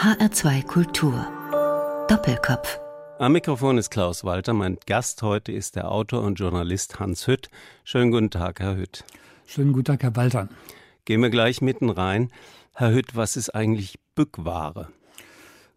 HR2 Kultur. Doppelkopf. Am Mikrofon ist Klaus Walter. Mein Gast heute ist der Autor und Journalist Hans Hütt. Schönen guten Tag, Herr Hütt. Schönen guten Tag, Herr Walter. Gehen wir gleich mitten rein. Herr Hütt, was ist eigentlich Bückware?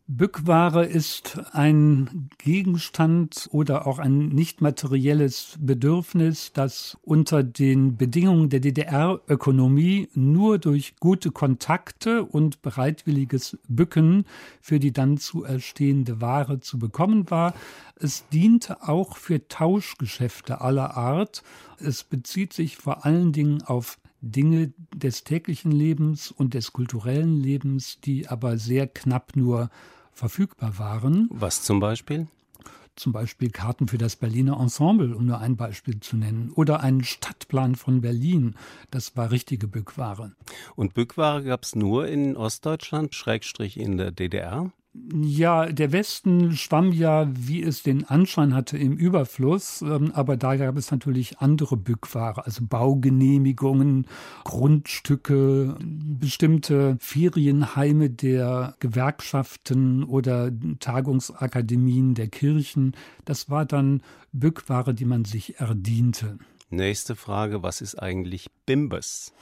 Bückware ist ein Gegenstand oder auch ein nicht materielles Bedürfnis, das unter den Bedingungen der DDR-Ökonomie nur durch gute Kontakte und bereitwilliges Bücken für die dann zu erstehende Ware zu bekommen war. Es diente auch für Tauschgeschäfte aller Art. Es bezieht sich vor allen Dingen auf Dinge des täglichen Lebens und des kulturellen Lebens, die aber sehr knapp nur verfügbar waren. Was zum Beispiel? Zum Beispiel Karten für das Berliner Ensemble, um nur ein Beispiel zu nennen. Oder einen Stadtplan von Berlin. Das war richtige Bückware. Und Bückware gab es nur in Ostdeutschland, Schrägstrich in der DDR? Ja, der Westen schwamm ja, wie es den Anschein hatte, im Überfluss. Ähm, aber da gab es natürlich andere Bückware, also Baugenehmigungen, Grundstücke, bestimmte Ferienheime der Gewerkschaften oder Tagungsakademien der Kirchen. Das war dann Bückware, die man sich erdiente. Nächste Frage, was ist eigentlich Bimbes?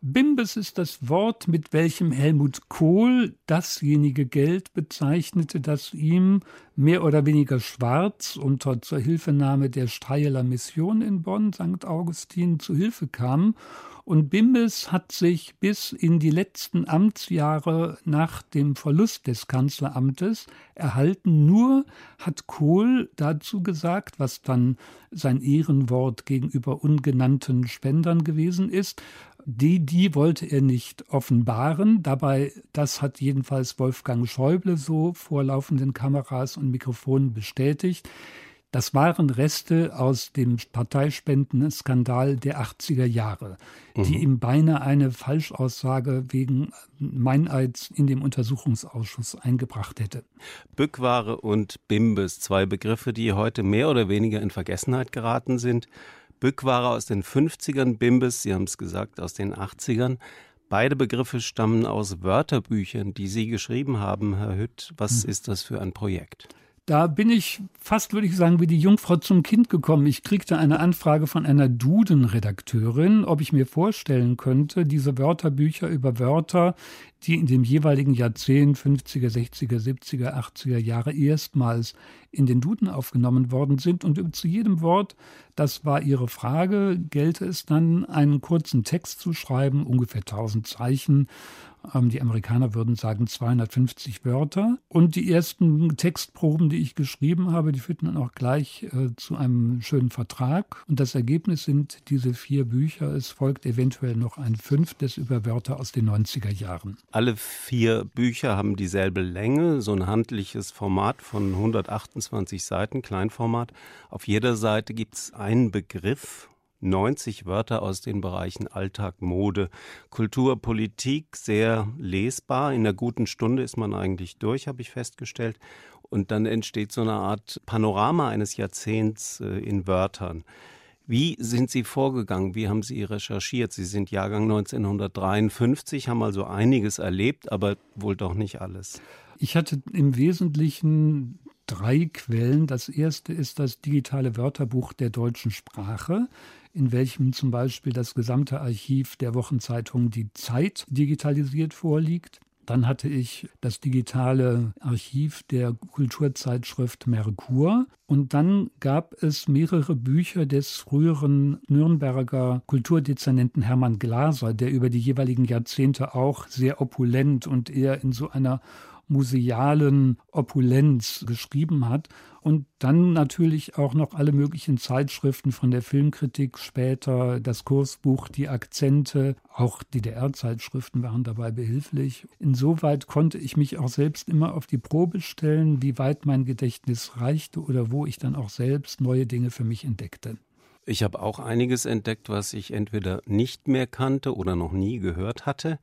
Bimbes ist das Wort, mit welchem Helmut Kohl dasjenige Geld bezeichnete, das ihm mehr oder weniger schwarz unter zur Hilfenahme der Streieler Mission in Bonn, St. Augustin, zu Hilfe kam. Und Bimbes hat sich bis in die letzten Amtsjahre nach dem Verlust des Kanzleramtes erhalten. Nur hat Kohl dazu gesagt, was dann sein Ehrenwort gegenüber ungenannten Spendern gewesen ist, die, die wollte er nicht offenbaren. Dabei, das hat jedenfalls Wolfgang Schäuble so vor laufenden Kameras und Mikrofonen bestätigt. Das waren Reste aus dem Parteispenden-Skandal der 80er Jahre, mhm. die ihm beinahe eine Falschaussage wegen Meineids in dem Untersuchungsausschuss eingebracht hätte. Bückware und Bimbes, zwei Begriffe, die heute mehr oder weniger in Vergessenheit geraten sind. Bückware aus den 50ern, Bimbes, Sie haben es gesagt, aus den 80ern. Beide Begriffe stammen aus Wörterbüchern, die Sie geschrieben haben, Herr Hütt. Was hm. ist das für ein Projekt? Da bin ich fast, würde ich sagen, wie die Jungfrau zum Kind gekommen. Ich kriegte eine Anfrage von einer Duden-Redakteurin, ob ich mir vorstellen könnte, diese Wörterbücher über Wörter, die in dem jeweiligen Jahrzehnt 50er, 60er, 70er, 80er Jahre erstmals in den Duden aufgenommen worden sind. Und zu jedem Wort, das war ihre Frage, gelte es dann, einen kurzen Text zu schreiben, ungefähr 1000 Zeichen. Ähm, die Amerikaner würden sagen 250 Wörter. Und die ersten Textproben, die ich geschrieben habe, die führten dann auch gleich äh, zu einem schönen Vertrag. Und das Ergebnis sind diese vier Bücher. Es folgt eventuell noch ein fünftes über Wörter aus den 90er Jahren. Alle vier Bücher haben dieselbe Länge, so ein handliches Format von 128 Seiten, Kleinformat. Auf jeder Seite gibt es einen Begriff, 90 Wörter aus den Bereichen Alltag, Mode, Kultur, Politik, sehr lesbar. In einer guten Stunde ist man eigentlich durch, habe ich festgestellt. Und dann entsteht so eine Art Panorama eines Jahrzehnts äh, in Wörtern. Wie sind Sie vorgegangen? Wie haben Sie recherchiert? Sie sind Jahrgang 1953, haben also einiges erlebt, aber wohl doch nicht alles. Ich hatte im Wesentlichen drei Quellen. Das erste ist das digitale Wörterbuch der deutschen Sprache, in welchem zum Beispiel das gesamte Archiv der Wochenzeitung Die Zeit digitalisiert vorliegt. Dann hatte ich das digitale Archiv der Kulturzeitschrift Merkur. Und dann gab es mehrere Bücher des früheren Nürnberger Kulturdezernenten Hermann Glaser, der über die jeweiligen Jahrzehnte auch sehr opulent und eher in so einer musealen Opulenz geschrieben hat. Und dann natürlich auch noch alle möglichen Zeitschriften von der Filmkritik, später das Kursbuch, die Akzente, auch DDR-Zeitschriften waren dabei behilflich. Insoweit konnte ich mich auch selbst immer auf die Probe stellen, wie weit mein Gedächtnis reichte oder wo ich dann auch selbst neue Dinge für mich entdeckte. Ich habe auch einiges entdeckt, was ich entweder nicht mehr kannte oder noch nie gehört hatte.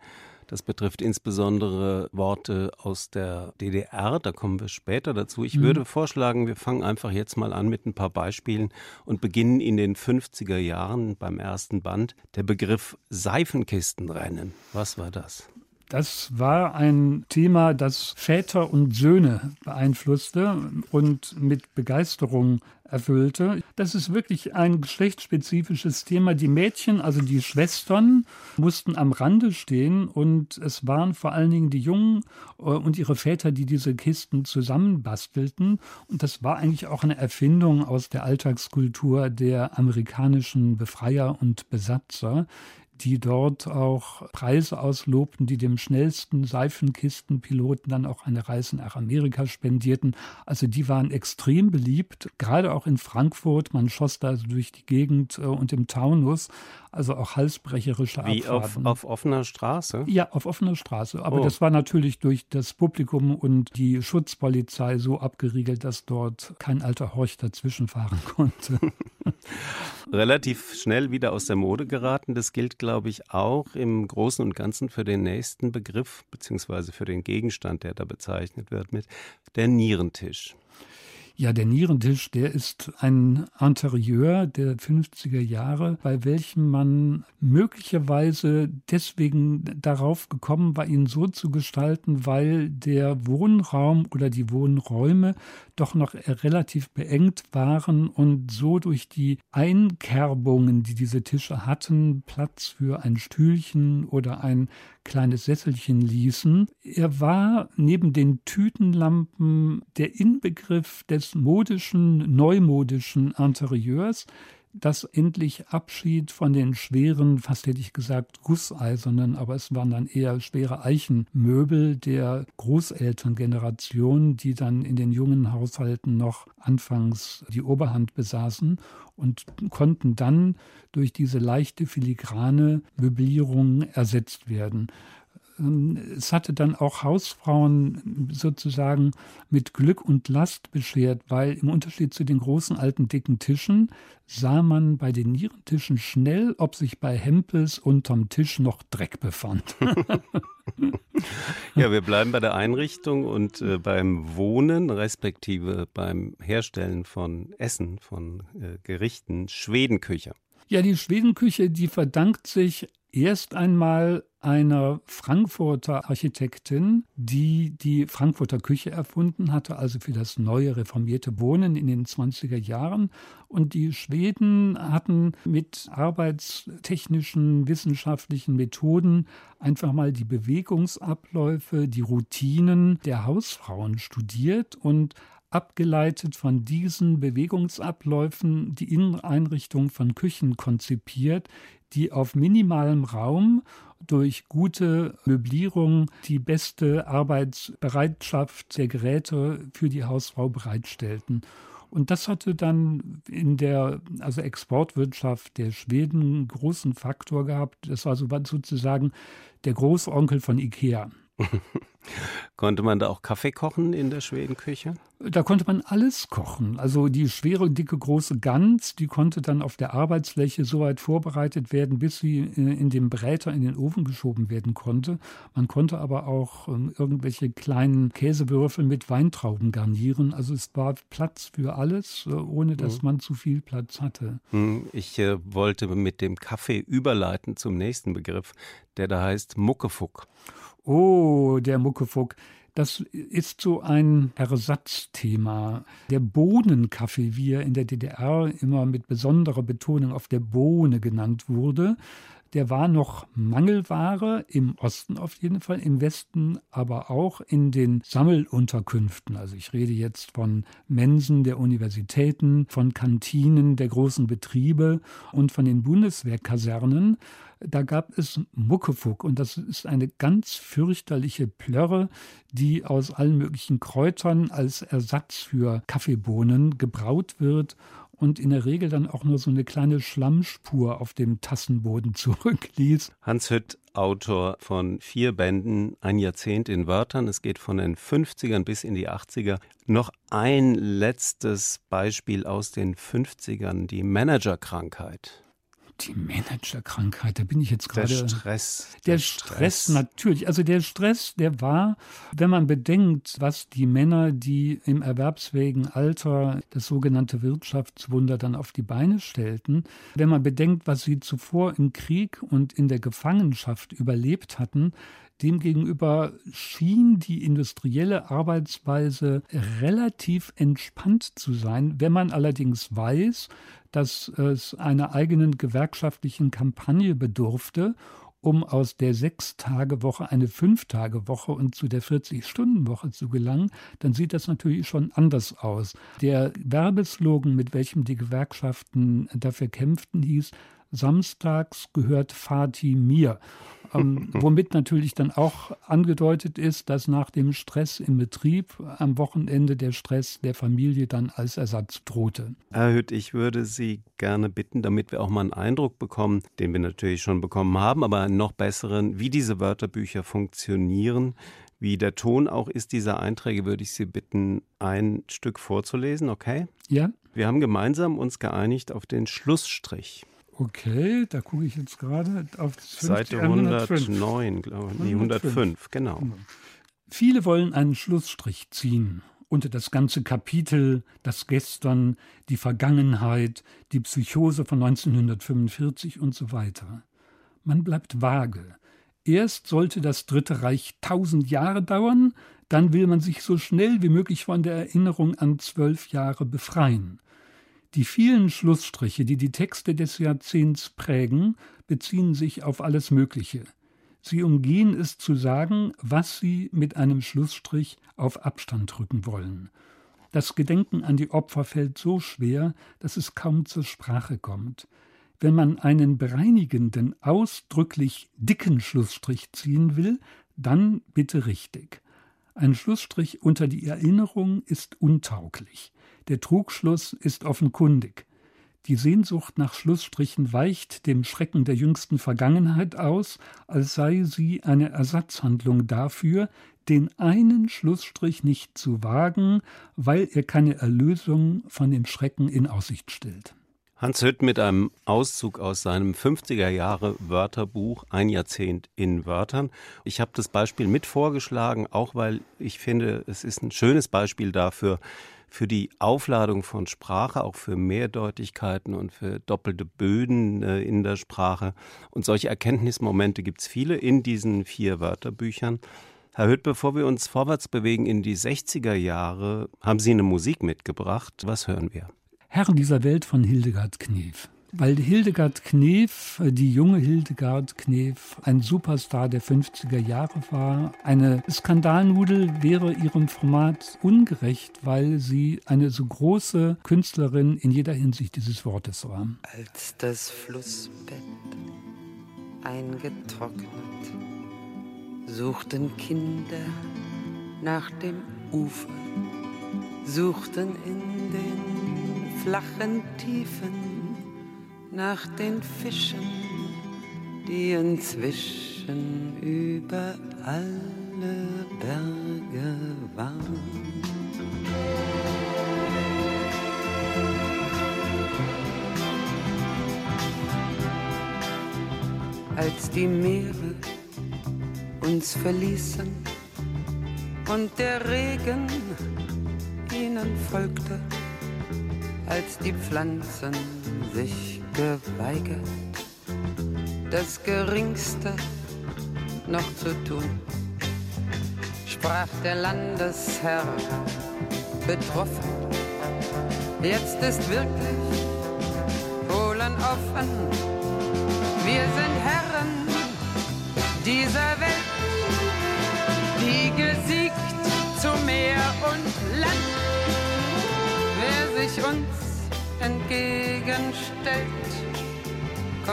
Das betrifft insbesondere Worte aus der DDR. Da kommen wir später dazu. Ich mhm. würde vorschlagen, wir fangen einfach jetzt mal an mit ein paar Beispielen und beginnen in den 50er Jahren beim ersten Band. Der Begriff Seifenkistenrennen. Was war das? Das war ein Thema, das Väter und Söhne beeinflusste und mit Begeisterung erfüllte. Das ist wirklich ein geschlechtsspezifisches Thema. Die Mädchen, also die Schwestern, mussten am Rande stehen und es waren vor allen Dingen die Jungen äh, und ihre Väter, die diese Kisten zusammenbastelten. Und das war eigentlich auch eine Erfindung aus der Alltagskultur der amerikanischen Befreier und Besatzer die dort auch Preise auslobten, die dem schnellsten Seifenkistenpiloten dann auch eine Reise nach Amerika spendierten. Also die waren extrem beliebt, gerade auch in Frankfurt. Man schoss da durch die Gegend äh, und im Taunus also auch halsbrecherische Wie auf, auf, offener Straße? Ja, auf offener Straße. Aber oh. das war natürlich durch das Publikum und die Schutzpolizei so abgeriegelt, dass dort kein alter Horch dazwischenfahren konnte. Relativ schnell wieder aus der Mode geraten. Das gilt, glaube ich, auch im Großen und Ganzen für den nächsten Begriff, beziehungsweise für den Gegenstand, der da bezeichnet wird, mit der Nierentisch. Ja, der Nierentisch, der ist ein Interieur der 50er Jahre, bei welchem man möglicherweise deswegen darauf gekommen war, ihn so zu gestalten, weil der Wohnraum oder die Wohnräume doch noch relativ beengt waren und so durch die Einkerbungen, die diese Tische hatten, Platz für ein Stühlchen oder ein kleines Sesselchen ließen. Er war neben den Tütenlampen der Inbegriff des modischen, neumodischen Interieurs, das endlich Abschied von den schweren, fast hätte ich gesagt, gusseisernen, aber es waren dann eher schwere Eichenmöbel der Großelterngeneration, die dann in den jungen Haushalten noch anfangs die Oberhand besaßen und konnten dann durch diese leichte filigrane Möblierung ersetzt werden. Ähm, es hatte dann auch Hausfrauen sozusagen mit Glück und Last beschert, weil im Unterschied zu den großen alten dicken Tischen sah man bei den Nierentischen schnell, ob sich bei Hempels unterm Tisch noch Dreck befand. ja, wir bleiben bei der Einrichtung und äh, beim Wohnen, respektive beim Herstellen von Essen, von äh, Gerichten, Schwedenküche. Ja, die Schwedenküche, die verdankt sich erst einmal einer Frankfurter Architektin, die die Frankfurter Küche erfunden hatte, also für das neue reformierte Wohnen in den 20er Jahren. Und die Schweden hatten mit arbeitstechnischen, wissenschaftlichen Methoden einfach mal die Bewegungsabläufe, die Routinen der Hausfrauen studiert und abgeleitet von diesen Bewegungsabläufen die Inneneinrichtung von Küchen konzipiert, die auf minimalem Raum durch gute Möblierung die beste Arbeitsbereitschaft der Geräte für die Hausfrau bereitstellten. Und das hatte dann in der also Exportwirtschaft der Schweden einen großen Faktor gehabt. Das war sozusagen der Großonkel von Ikea. Konnte man da auch Kaffee kochen in der Schwedenküche? Da konnte man alles kochen. Also die schwere, dicke, große Gans, die konnte dann auf der Arbeitsfläche so weit vorbereitet werden, bis sie äh, in den Bräter in den Ofen geschoben werden konnte. Man konnte aber auch ähm, irgendwelche kleinen Käsewürfel mit Weintrauben garnieren. Also es war Platz für alles, äh, ohne dass mhm. man zu viel Platz hatte. Hm, ich äh, wollte mit dem Kaffee überleiten zum nächsten Begriff, der da heißt Muckefuck. Oh, der Muckefuck. Das ist so ein Ersatzthema. Der Bohnenkaffee, wie er in der DDR immer mit besonderer Betonung auf der Bohne genannt wurde, der war noch Mangelware, im Osten auf jeden Fall, im Westen aber auch in den Sammelunterkünften. Also ich rede jetzt von Mensen der Universitäten, von Kantinen der großen Betriebe und von den Bundeswehrkasernen da gab es Muckefuck und das ist eine ganz fürchterliche Plörre, die aus allen möglichen Kräutern als Ersatz für Kaffeebohnen gebraut wird und in der Regel dann auch nur so eine kleine Schlammspur auf dem Tassenboden zurückließ. Hans Hütt, Autor von vier Bänden, ein Jahrzehnt in Wörtern. Es geht von den 50ern bis in die 80er. Noch ein letztes Beispiel aus den 50ern, die Managerkrankheit. Die Managerkrankheit, da bin ich jetzt gerade. Der Stress. Der, der Stress, Stress, natürlich. Also der Stress, der war, wenn man bedenkt, was die Männer, die im erwerbsfähigen Alter das sogenannte Wirtschaftswunder dann auf die Beine stellten, wenn man bedenkt, was sie zuvor im Krieg und in der Gefangenschaft überlebt hatten, Demgegenüber schien die industrielle Arbeitsweise relativ entspannt zu sein. Wenn man allerdings weiß, dass es einer eigenen gewerkschaftlichen Kampagne bedurfte, um aus der Sechs-Tage-Woche eine Fünf-Tage-Woche und zu der 40-Stunden-Woche zu gelangen, dann sieht das natürlich schon anders aus. Der Werbeslogan, mit welchem die Gewerkschaften dafür kämpften, hieß, Samstags gehört Fatih mir. Ähm, womit natürlich dann auch angedeutet ist, dass nach dem Stress im Betrieb am Wochenende der Stress der Familie dann als Ersatz drohte. Herr Hütt, ich würde Sie gerne bitten, damit wir auch mal einen Eindruck bekommen, den wir natürlich schon bekommen haben, aber einen noch besseren, wie diese Wörterbücher funktionieren. Wie der Ton auch ist dieser Einträge, würde ich Sie bitten, ein Stück vorzulesen, okay? Ja. Wir haben gemeinsam uns geeinigt auf den Schlussstrich. Okay, da gucke ich jetzt gerade auf das Seite 109, glaube ich. Nee, 105, genau. genau. Viele wollen einen Schlussstrich ziehen unter das ganze Kapitel, das Gestern, die Vergangenheit, die Psychose von 1945 und so weiter. Man bleibt vage. Erst sollte das Dritte Reich tausend Jahre dauern, dann will man sich so schnell wie möglich von der Erinnerung an zwölf Jahre befreien. Die vielen Schlussstriche, die die Texte des Jahrzehnts prägen, beziehen sich auf alles Mögliche. Sie umgehen es zu sagen, was sie mit einem Schlussstrich auf Abstand drücken wollen. Das Gedenken an die Opfer fällt so schwer, dass es kaum zur Sprache kommt. Wenn man einen bereinigenden, ausdrücklich dicken Schlussstrich ziehen will, dann bitte richtig. Ein Schlussstrich unter die Erinnerung ist untauglich. Der Trugschluss ist offenkundig. Die Sehnsucht nach Schlussstrichen weicht dem Schrecken der jüngsten Vergangenheit aus, als sei sie eine Ersatzhandlung dafür, den einen Schlussstrich nicht zu wagen, weil er keine Erlösung von dem Schrecken in Aussicht stellt. Hans Hütt mit einem Auszug aus seinem 50er Jahre Wörterbuch Ein Jahrzehnt in Wörtern. Ich habe das Beispiel mit vorgeschlagen, auch weil ich finde, es ist ein schönes Beispiel dafür, für die Aufladung von Sprache, auch für Mehrdeutigkeiten und für doppelte Böden äh, in der Sprache. Und solche Erkenntnismomente gibt es viele in diesen vier Wörterbüchern. Herr Hütt, bevor wir uns vorwärts bewegen in die 60er Jahre, haben Sie eine Musik mitgebracht. Was hören wir? Herren dieser Welt von Hildegard Knef weil Hildegard Knef, die junge Hildegard Knef, ein Superstar der 50er Jahre war. Eine Skandalnudel wäre ihrem Format ungerecht, weil sie eine so große Künstlerin in jeder Hinsicht dieses Wortes war. Als das Flussbett eingetrocknet, suchten Kinder nach dem Ufer, suchten in den flachen Tiefen nach den Fischen, die inzwischen über alle Berge waren. Als die Meere uns verließen und der Regen ihnen folgte, als die Pflanzen sich geweigert, das Geringste noch zu tun, sprach der Landesherr betroffen. Jetzt ist wirklich Polen offen. Wir sind Herren dieser Welt, die gesiegt zu Meer und Land. Wer sich uns entgegenstellt,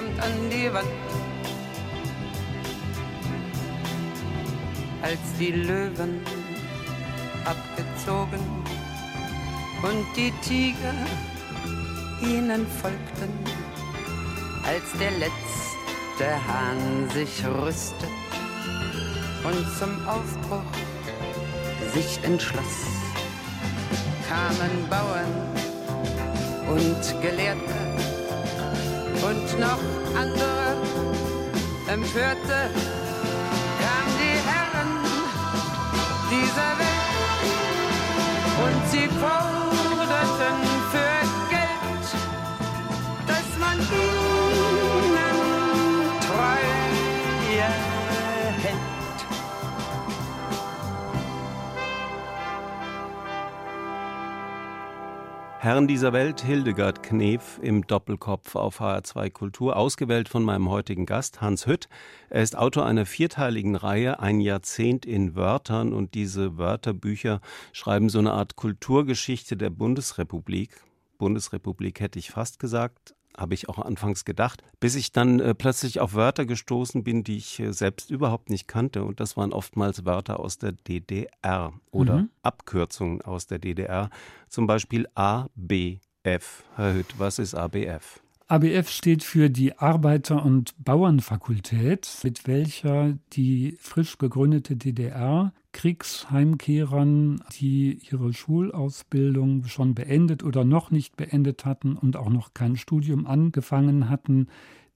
kommt an die Wand. Als die Löwen abgezogen und die Tiger ihnen folgten, als der letzte Hahn sich rüstet und zum Aufbruch sich entschloss, kamen Bauern und Gelehrte und noch andere Empörte kamen die Herren dieser Welt. Und sie forderten Herren dieser Welt, Hildegard Knef im Doppelkopf auf HR2 Kultur, ausgewählt von meinem heutigen Gast, Hans Hütt. Er ist Autor einer vierteiligen Reihe, Ein Jahrzehnt in Wörtern, und diese Wörterbücher schreiben so eine Art Kulturgeschichte der Bundesrepublik. Bundesrepublik hätte ich fast gesagt, habe ich auch anfangs gedacht, bis ich dann äh, plötzlich auf Wörter gestoßen bin, die ich äh, selbst überhaupt nicht kannte. Und das waren oftmals Wörter aus der DDR oder mhm. Abkürzungen aus der DDR, zum Beispiel ABF. Herr Hütt, was ist ABF? ABF steht für die Arbeiter- und Bauernfakultät, mit welcher die frisch gegründete DDR Kriegsheimkehrern, die ihre Schulausbildung schon beendet oder noch nicht beendet hatten und auch noch kein Studium angefangen hatten,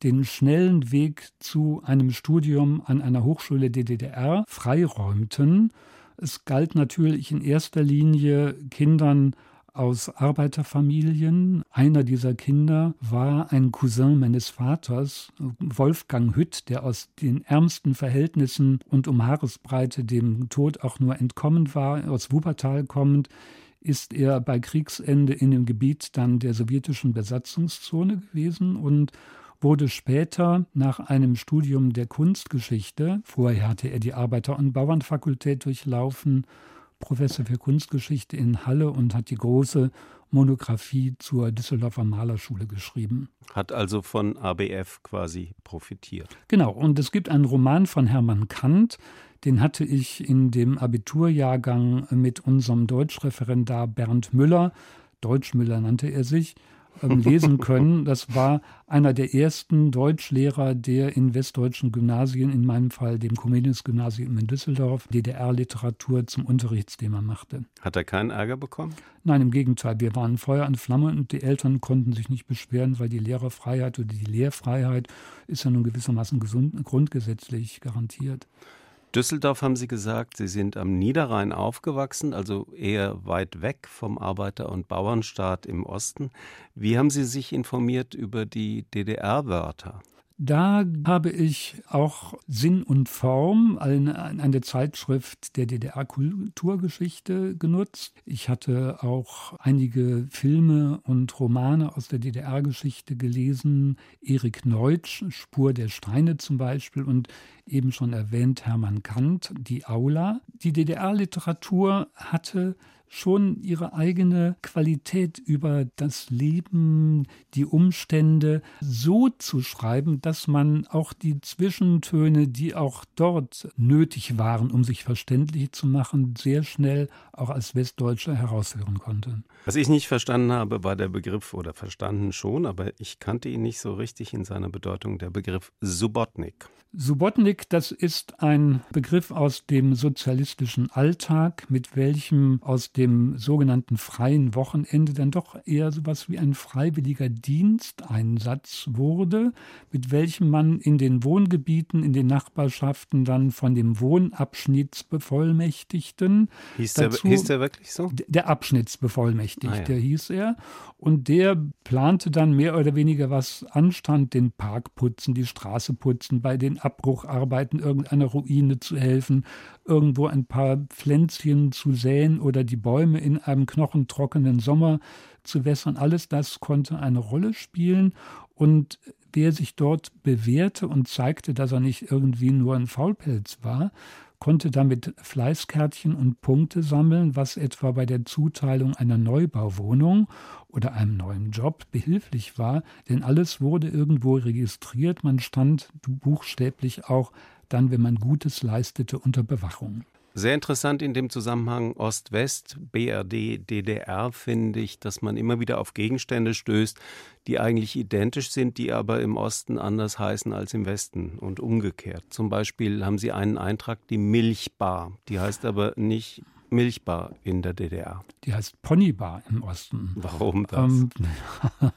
den schnellen Weg zu einem Studium an einer Hochschule der DDR freiräumten. Es galt natürlich in erster Linie Kindern aus Arbeiterfamilien. Einer dieser Kinder war ein Cousin meines Vaters, Wolfgang Hütt, der aus den ärmsten Verhältnissen und um Haaresbreite dem Tod auch nur entkommen war, aus Wuppertal kommend ist er bei Kriegsende in dem Gebiet dann der sowjetischen Besatzungszone gewesen und wurde später nach einem Studium der Kunstgeschichte, vorher hatte er die Arbeiter- und Bauernfakultät durchlaufen, Professor für Kunstgeschichte in Halle und hat die große Monographie zur Düsseldorfer Malerschule geschrieben. Hat also von ABF quasi profitiert. Genau, und es gibt einen Roman von Hermann Kant, den hatte ich in dem Abiturjahrgang mit unserem Deutschreferendar Bernd Müller, Deutschmüller nannte er sich, ähm, lesen können. Das war einer der ersten Deutschlehrer, der in westdeutschen Gymnasien, in meinem Fall dem Comenius-Gymnasium in Düsseldorf, DDR-Literatur zum Unterrichtsthema machte. Hat er keinen Ärger bekommen? Nein, im Gegenteil. Wir waren Feuer und Flamme und die Eltern konnten sich nicht beschweren, weil die Lehrerfreiheit oder die Lehrfreiheit ist ja nun gewissermaßen gesund, grundgesetzlich garantiert. Düsseldorf haben Sie gesagt, Sie sind am Niederrhein aufgewachsen, also eher weit weg vom Arbeiter- und Bauernstaat im Osten. Wie haben Sie sich informiert über die DDR-Wörter? Da habe ich auch Sinn und Form, eine, eine Zeitschrift der DDR-Kulturgeschichte genutzt. Ich hatte auch einige Filme und Romane aus der DDR-Geschichte gelesen. Erik Neutsch, Spur der Steine zum Beispiel und eben schon erwähnt Hermann Kant, die Aula. Die DDR-Literatur hatte schon ihre eigene Qualität über das Leben, die Umstände so zu schreiben, dass man auch die Zwischentöne, die auch dort nötig waren, um sich verständlich zu machen, sehr schnell auch als Westdeutscher heraushören konnte. Was ich nicht verstanden habe, war der Begriff, oder verstanden schon, aber ich kannte ihn nicht so richtig in seiner Bedeutung, der Begriff Subotnik. Subotnik, das ist ein Begriff aus dem sozialistischen Alltag, mit welchem aus dem sogenannten freien Wochenende dann doch eher so etwas wie ein freiwilliger Diensteinsatz wurde, mit welchem man in den Wohngebieten, in den Nachbarschaften dann von dem Wohnabschnittsbevollmächtigten. Hieß, dazu, der, hieß der wirklich so? Der Abschnittsbevollmächtigte ah, ja. hieß er. Und der plante dann mehr oder weniger, was anstand, den Park putzen, die Straße putzen, bei den Abbrucharbeiten irgendeiner Ruine zu helfen, irgendwo ein paar Pflänzchen zu säen oder die Bäume in einem knochentrockenen Sommer zu wässern. Alles das konnte eine Rolle spielen und wer sich dort bewährte und zeigte, dass er nicht irgendwie nur ein Faulpelz war, konnte damit Fleißkärtchen und Punkte sammeln, was etwa bei der Zuteilung einer Neubauwohnung oder einem neuen Job behilflich war, denn alles wurde irgendwo registriert, man stand buchstäblich auch dann, wenn man Gutes leistete, unter Bewachung. Sehr interessant in dem Zusammenhang Ost-West, BRD, DDR finde ich, dass man immer wieder auf Gegenstände stößt, die eigentlich identisch sind, die aber im Osten anders heißen als im Westen und umgekehrt. Zum Beispiel haben sie einen Eintrag, die Milchbar. Die heißt aber nicht Milchbar in der DDR. Die heißt Ponybar im Osten. Warum das? Ähm,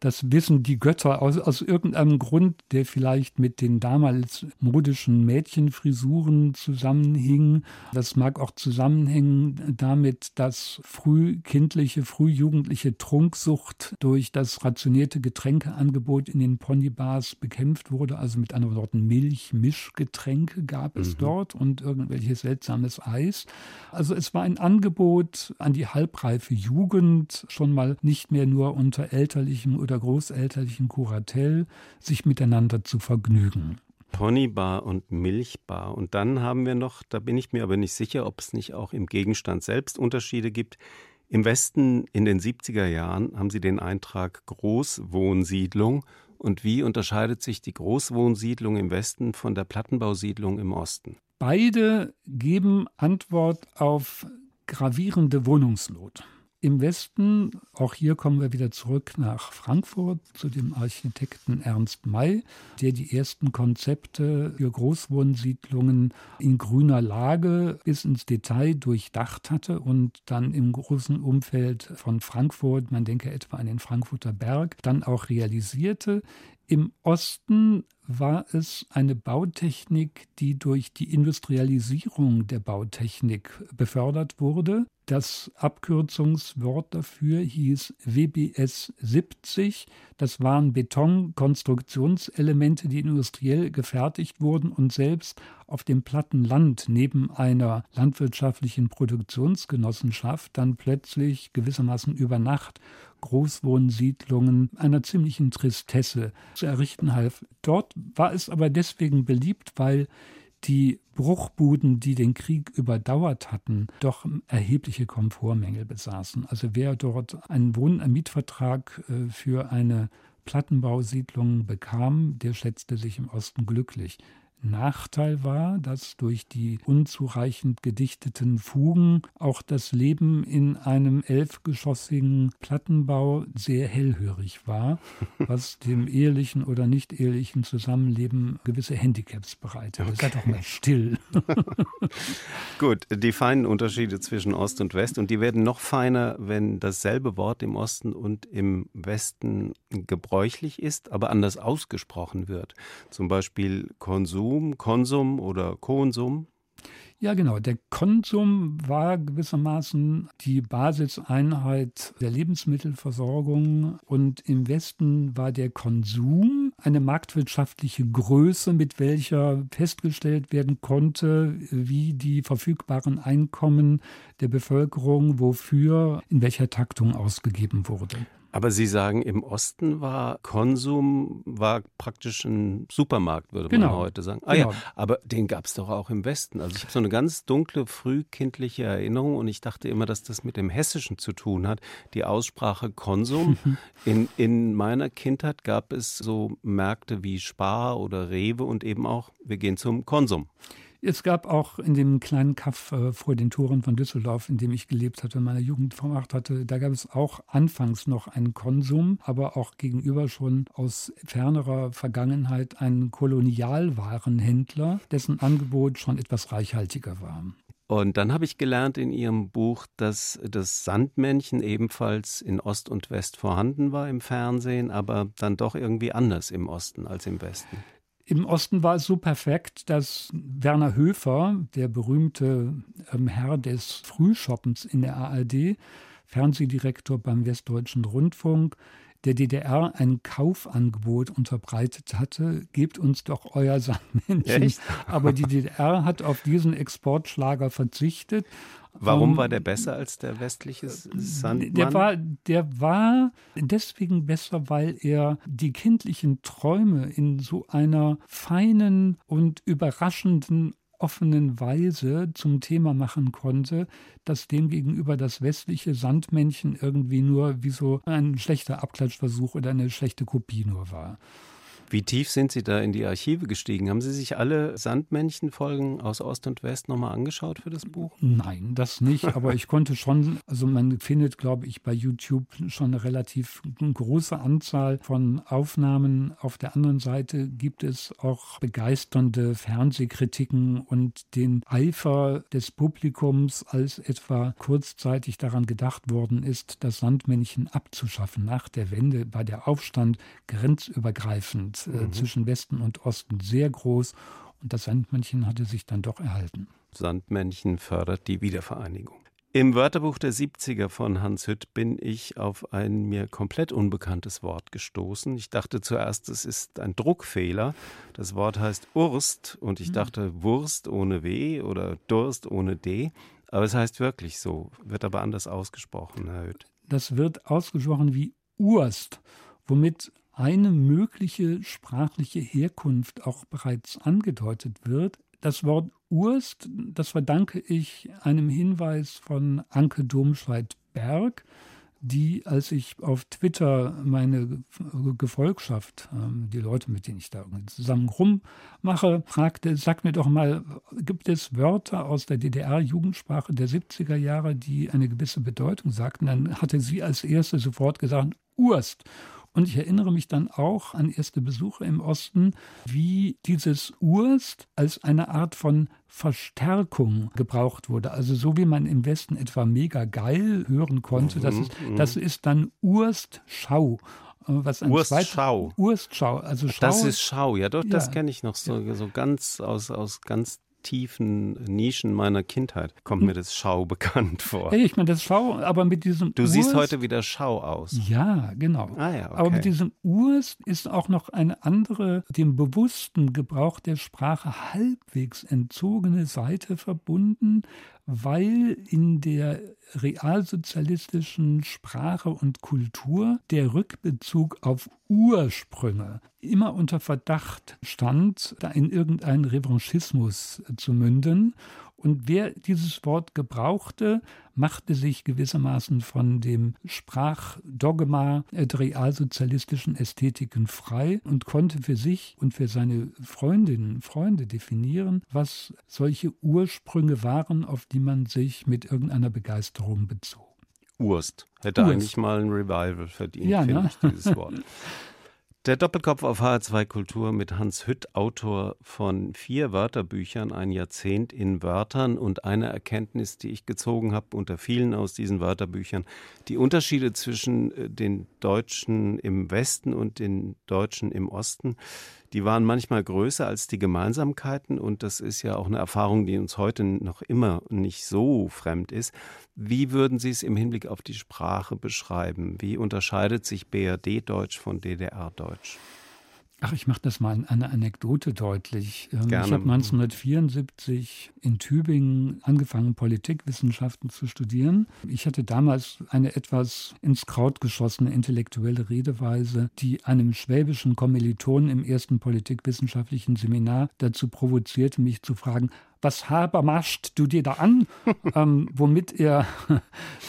das wissen die Götter aus, aus irgendeinem Grund, der vielleicht mit den damals modischen Mädchenfrisuren zusammenhing. Das mag auch zusammenhängen damit, dass frühkindliche, frühjugendliche Trunksucht durch das rationierte Getränkeangebot in den Ponybars bekämpft wurde. Also mit anderen Worten Milch, Mischgetränke gab es mhm. dort und irgendwelches seltsames Eis. Also Also es war ein Angebot an die halbreife Jugend, schon mal nicht mehr nur unter elterlichem oder großelterlichem Kuratell, sich miteinander zu vergnügen. Ponybar und Milchbar. Und dann haben wir noch, da bin ich mir aber nicht sicher, ob es nicht auch im Gegenstand selbst Unterschiede gibt. Im Westen in den 70er Jahren haben Sie den Eintrag Großwohnsiedlung. Und wie unterscheidet sich die Großwohnsiedlung im Westen von der Plattenbausiedlung im Osten? Beide geben Antwort auf gravierende Wohnungsnot. Im Westen, auch hier kommen wir wieder zurück nach Frankfurt zu dem Architekten Ernst May, der die ersten Konzepte für Großwohnsiedlungen in grüner Lage bis ins Detail durchdacht hatte und dann im großen Umfeld von Frankfurt, man denke etwa an den Frankfurter Berg, dann auch realisierte. Im Osten war es eine Bautechnik, die durch die Industrialisierung der Bautechnik befördert wurde. Das Abkürzungswort dafür hieß WBS 70. Das waren Betonkonstruktionselemente, die industriell gefertigt wurden und selbst auf dem platten Land neben einer landwirtschaftlichen Produktionsgenossenschaft dann plötzlich gewissermaßen über Nacht Großwohnsiedlungen einer ziemlichen Tristesse zu errichten half. Dort war es aber deswegen beliebt, weil die Bruchbuden, die den Krieg überdauert hatten, doch erhebliche Komfortmängel besaßen. Also wer dort einen Wohn-Mietvertrag äh, für eine Plattenbausiedlung bekam, der schätzte sich im Osten glücklich. Nachteil war, dass durch die unzureichend gedichteten Fugen auch das Leben in einem elfgeschossigen Plattenbau sehr hellhörig war, was dem ehelichen oder nicht ehelichen Zusammenleben gewisse Handicaps bereitet. Okay. Seid doch mal still. Gut, die feinen Unterschiede zwischen Ost und West und die werden noch feiner, wenn dasselbe Wort im Osten und im Westen gebräuchlich ist, aber anders ausgesprochen wird. Zum Beispiel Konsum Konsum, Konsum oder Konsum? Ja, genau. Der Konsum war gewissermaßen die Basiseinheit der Lebensmittelversorgung und im Westen war der Konsum eine marktwirtschaftliche Größe, mit welcher festgestellt werden konnte, wie die verfügbaren Einkommen der Bevölkerung wofür in welcher Taktung ausgegeben wurde. Aber Sie sagen, im Osten war Konsum war praktisch ein Supermarkt, würde genau. man heute sagen. Ah genau. ja, aber den gab es doch auch im Westen. Also ich habe so eine ganz dunkle, frühkindliche Erinnerung und ich dachte immer, dass das mit dem Hessischen zu tun hat. Die Aussprache Konsum. in, in meiner Kindheit gab es so Märkte wie Spar oder Rewe und eben auch, wir gehen zum Konsum. Es gab auch in dem kleinen Kaff äh, vor den Toren von Düsseldorf, in dem ich gelebt hatte, meine Jugend vermacht hatte, da gab es auch anfangs noch einen Konsum, aber auch gegenüber schon aus fernerer Vergangenheit einen Kolonialwarenhändler, dessen Angebot schon etwas reichhaltiger war. Und dann habe ich gelernt in Ihrem Buch, dass das Sandmännchen ebenfalls in Ost und West vorhanden war im Fernsehen, aber dann doch irgendwie anders im Osten als im Westen. Im Osten war es so perfekt, dass Werner Höfer, der berühmte ähm, Herr des Frühschoppens in der ARD, Fernsehdirektor beim Westdeutschen Rundfunk, der DDR ein Kaufangebot unterbreitet hatte, gebt uns doch euer Sandmännchen. Echt? Aber die DDR hat auf diesen Exportschlager verzichtet Warum war der besser als der westliche Sandmann? Der war, der war deswegen besser, weil er die kindlichen Träume in so einer feinen und überraschenden offenen Weise zum Thema machen konnte, dass demgegenüber das westliche Sandmännchen irgendwie nur wie so ein schlechter Abklatschversuch oder eine schlechte Kopie nur war. Wie tief sind Sie da in die Archive gestiegen? Haben Sie sich alle Sandmännchen-Folgen aus Ost und West nochmal angeschaut für das Buch? Nein, das nicht. Aber ich konnte schon, also man findet, glaube ich, bei YouTube schon eine relativ große Anzahl von Aufnahmen. Auf der anderen Seite gibt es auch begeisternde Fernsehkritiken und den Eifer des Publikums, als etwa kurzzeitig daran gedacht worden ist, das Sandmännchen abzuschaffen. Nach der Wende war der Aufstand grenzübergreifend äh, mhm. zwischen Westen und Osten sehr groß und das Sandmännchen hatte sich dann doch erhalten. Sandmännchen fördert die Wiedervereinigung. Im Wörterbuch der 70er von Hans Hütt bin ich auf ein mir komplett unbekanntes Wort gestoßen. Ich dachte zuerst, es ist ein Druckfehler. Das Wort heißt Urst und ich mhm. dachte Wurst ohne W oder Durst ohne D. Aber es heißt wirklich so, wird aber anders ausgesprochen, Herr Höth. Das wird ausgesprochen wie Urst, womit eine mögliche sprachliche Herkunft auch bereits angedeutet wird. Das Wort Urst, das verdanke ich einem Hinweis von Anke Domscheit-Berg, die, als ich auf Twitter meine Gefolgschaft, ähm, die Leute, mit denen ich da zusammen rummache, fragte, sag mir doch mal, gibt es Wörter aus der DDR-Jugendsprache der 70er Jahre, die eine gewisse Bedeutung sagten? Dann hatte sie als erste sofort gesagt, Urst. Und ich erinnere mich dann auch an erste Besuche im Osten, wie dieses Urst als eine Art von Verstärkung gebraucht wurde. Also so wie man im Westen etwa mega geil hören konnte, mhm, das, ist, mhm. das ist dann Urstschau. Äh, was Urstschau. Urstschau, also Schau. Das ist Schau, ja, doch, das kenne ich noch so, so ganz aus, aus ganz tiefen Nischen meiner Kindheit kommt mir das Schau bekannt vor. Ich meine, das Schau, aber mit diesem Du Urs, siehst heute wieder Schau aus. Ja, genau. Ah, ja, okay. Aber mit diesem Urs ist auch noch eine andere, dem bewussten Gebrauch der Sprache halbwegs entzogene Seite verbunden, weil in der realsozialistischen Sprache und Kultur der Rückbezug auf Ursprünge immer unter Verdacht stand, da in irgendeinen Revanchismus zu münden und wer dieses Wort gebrauchte, machte sich gewissermaßen von dem Sprachdogma der realsozialistischen Ästhetiken frei und konnte für sich und für seine Freundinnen und Freunde definieren, was solche Ursprünge waren, auf die man sich mit irgendeiner Begeisterung bezog. Urst. Hätte Urst. eigentlich mal ein Revival verdient, ja, finde ne? ich, dieses Wort. Der Doppelkopf auf HR2 Kultur mit Hans Hütt, Autor von vier Wörterbüchern, ein Jahrzehnt in Wörtern und eine Erkenntnis, die ich gezogen habe unter vielen aus diesen Wörterbüchern, die Unterschiede zwischen äh, den Deutschen im Westen und den Deutschen im Osten die waren manchmal größer als die Gemeinsamkeiten und das ist ja auch eine Erfahrung, die uns heute noch immer nicht so fremd ist. Wie würden Sie es im Hinblick auf die Sprache beschreiben? Wie unterscheidet sich BRD-Deutsch von DDR-Deutsch? Ach, ich mache das mal in einer Anekdote deutlich. Ähm, Gerne. Ich habe 1974 in Tübingen angefangen, Politikwissenschaften zu studieren. Ich hatte damals eine etwas ins Kraut geschossene intellektuelle Redeweise, die einem schwäbischen Kommilitonen im ersten politikwissenschaftlichen Seminar dazu provozierte, mich zu fragen, was Haber mascht du dir da an? ähm, womit er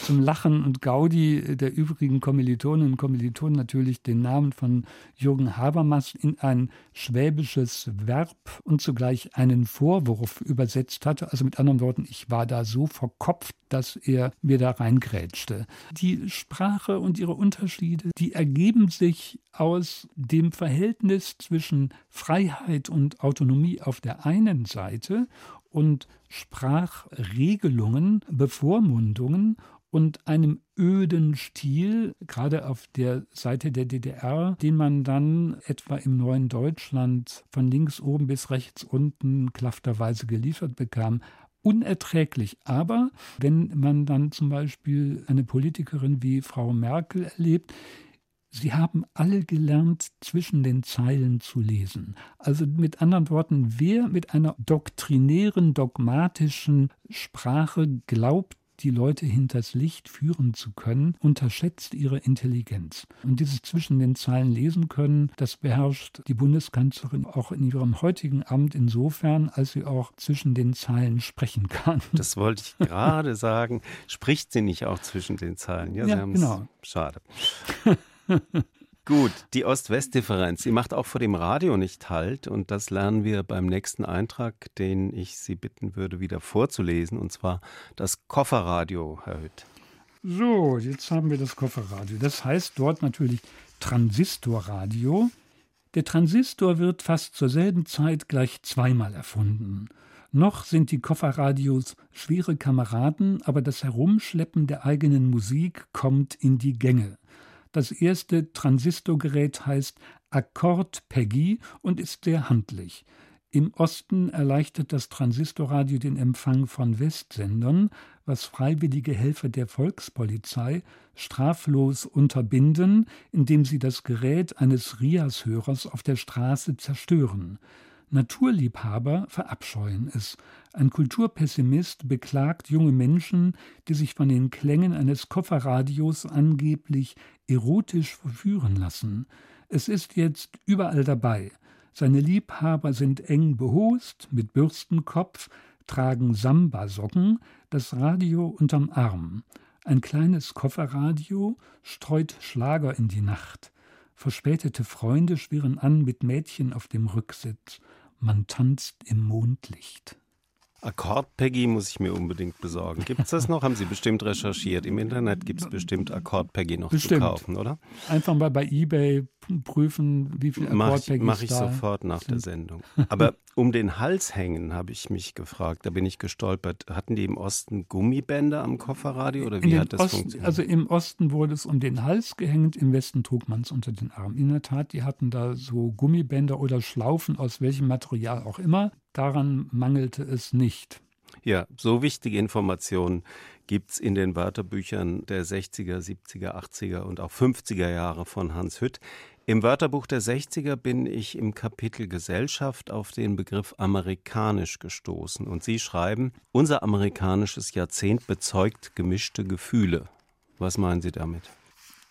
zum Lachen und Gaudi der übrigen Kommilitonen und Kommilitonen natürlich den Namen von Jürgen Habermas in ein schwäbisches Verb und zugleich einen Vorwurf übersetzt hatte. Also mit anderen Worten, ich war da so verkopft, dass er mir da reingrätschte. Die Sprache und ihre Unterschiede, die ergeben sich aus dem Verhältnis zwischen Freiheit und Autonomie auf der einen Seite und Sprachregelungen, Bevormundungen und einem öden Stil, gerade auf der Seite der DDR, den man dann etwa im neuen Deutschland von links oben bis rechts unten klafterweise geliefert bekam, unerträglich. Aber wenn man dann zum Beispiel eine Politikerin wie Frau Merkel erlebt, Sie haben alle gelernt, zwischen den Zeilen zu lesen. Also mit anderen Worten, wer mit einer doktrinären, dogmatischen Sprache glaubt, die Leute hinters Licht führen zu können, unterschätzt ihre Intelligenz. Und dieses zwischen den Zeilen lesen können, das beherrscht die Bundeskanzlerin auch in ihrem heutigen Amt insofern, als sie auch zwischen den Zeilen sprechen kann. Das wollte ich gerade sagen. Spricht sie nicht auch zwischen den Zeilen? Ja, ja genau. Schade. Gut, die Ost-West-Differenz, sie macht auch vor dem Radio nicht Halt und das lernen wir beim nächsten Eintrag, den ich Sie bitten würde, wieder vorzulesen, und zwar das Kofferradio, Herr Hütt. So, jetzt haben wir das Kofferradio. Das heißt dort natürlich Transistorradio. Der Transistor wird fast zur selben Zeit gleich zweimal erfunden. Noch sind die Kofferradios schwere Kameraden, aber das Herumschleppen der eigenen Musik kommt in die Gänge. Das erste Transistorgerät heißt Akkord Peggy und ist sehr handlich. Im Osten erleichtert das Transistorradio den Empfang von Westsendern, was freiwillige Helfer der Volkspolizei straflos unterbinden, indem sie das Gerät eines RIAS-Hörers auf der Straße zerstören. Naturliebhaber verabscheuen es. Ein Kulturpessimist beklagt junge Menschen, die sich von den Klängen eines Kofferradios angeblich erotisch verführen lassen. Es ist jetzt überall dabei. Seine Liebhaber sind eng behost, mit Bürstenkopf, tragen Samba-Socken, das Radio unterm Arm. Ein kleines Kofferradio streut Schlager in die Nacht. Verspätete Freunde schwirren an mit Mädchen auf dem Rücksitz. Man tanzt im Mondlicht. Akkord-Peggy muss ich mir unbedingt besorgen. Gibt es das noch? Haben Sie bestimmt recherchiert. Im Internet gibt es bestimmt Akkord-Peggy noch bestimmt. zu kaufen, oder? Einfach mal bei Ebay prüfen, wie viel Akkord-Peggy Mach ich, mach ich sofort nach sind. der Sendung. Aber um den Hals hängen, habe ich mich gefragt. Da bin ich gestolpert. Hatten die im Osten Gummibänder am Kofferradio oder wie hat das Osten, funktioniert? Also im Osten wurde es um den Hals gehängt, im Westen trug man es unter den Arm. In der Tat, die hatten da so Gummibänder oder Schlaufen aus welchem Material auch immer. Daran mangelte es nicht. Ja, so wichtige Informationen gibt es in den Wörterbüchern der 60er, 70er, 80er und auch 50er Jahre von Hans Hütt. Im Wörterbuch der 60er bin ich im Kapitel Gesellschaft auf den Begriff amerikanisch gestoßen. Und Sie schreiben, unser amerikanisches Jahrzehnt bezeugt gemischte Gefühle. Was meinen Sie damit?